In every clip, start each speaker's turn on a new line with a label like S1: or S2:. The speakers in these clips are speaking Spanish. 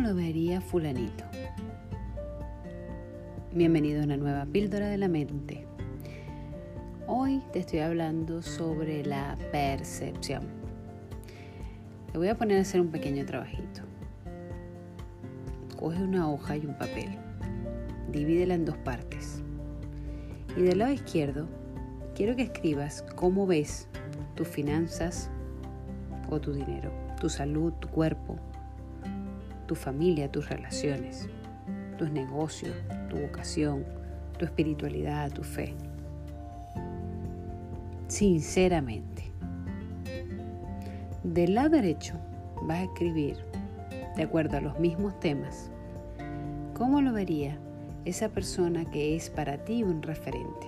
S1: lo vería fulanito? Bienvenido a una nueva píldora de la mente. Hoy te estoy hablando sobre la percepción. Te voy a poner a hacer un pequeño trabajito. Coge una hoja y un papel. Divídela en dos partes. Y del lado izquierdo, quiero que escribas cómo ves tus finanzas o tu dinero, tu salud, tu cuerpo, tu familia, tus relaciones, tus negocios, tu vocación, tu espiritualidad, tu fe. Sinceramente. Del lado derecho vas a escribir, de acuerdo a los mismos temas, cómo lo vería esa persona que es para ti un referente.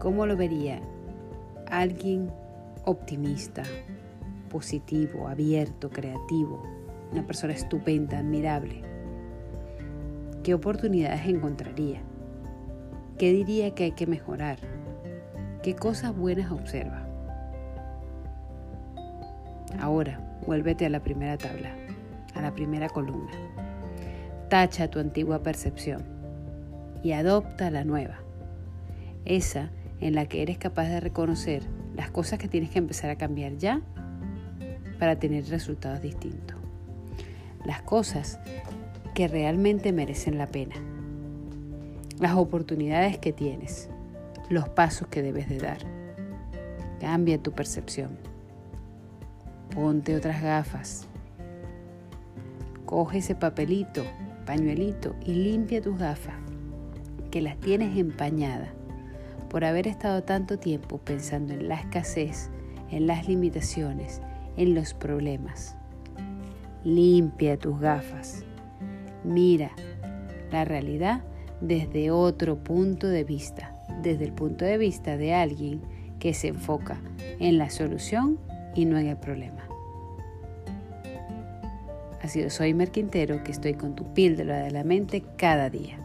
S1: ¿Cómo lo vería alguien optimista, positivo, abierto, creativo, una persona estupenda, admirable. ¿Qué oportunidades encontraría? ¿Qué diría que hay que mejorar? ¿Qué cosas buenas observa? Ahora, vuélvete a la primera tabla, a la primera columna. Tacha tu antigua percepción y adopta la nueva, esa en la que eres capaz de reconocer las cosas que tienes que empezar a cambiar ya para tener resultados distintos las cosas que realmente merecen la pena, las oportunidades que tienes, los pasos que debes de dar. Cambia tu percepción. Ponte otras gafas. Coge ese papelito, pañuelito y limpia tus gafas, que las tienes empañadas por haber estado tanto tiempo pensando en la escasez, en las limitaciones, en los problemas. Limpia tus gafas. Mira la realidad desde otro punto de vista, desde el punto de vista de alguien que se enfoca en la solución y no en el problema. Ha sido Soy Quintero que estoy con tu píldora de la mente cada día.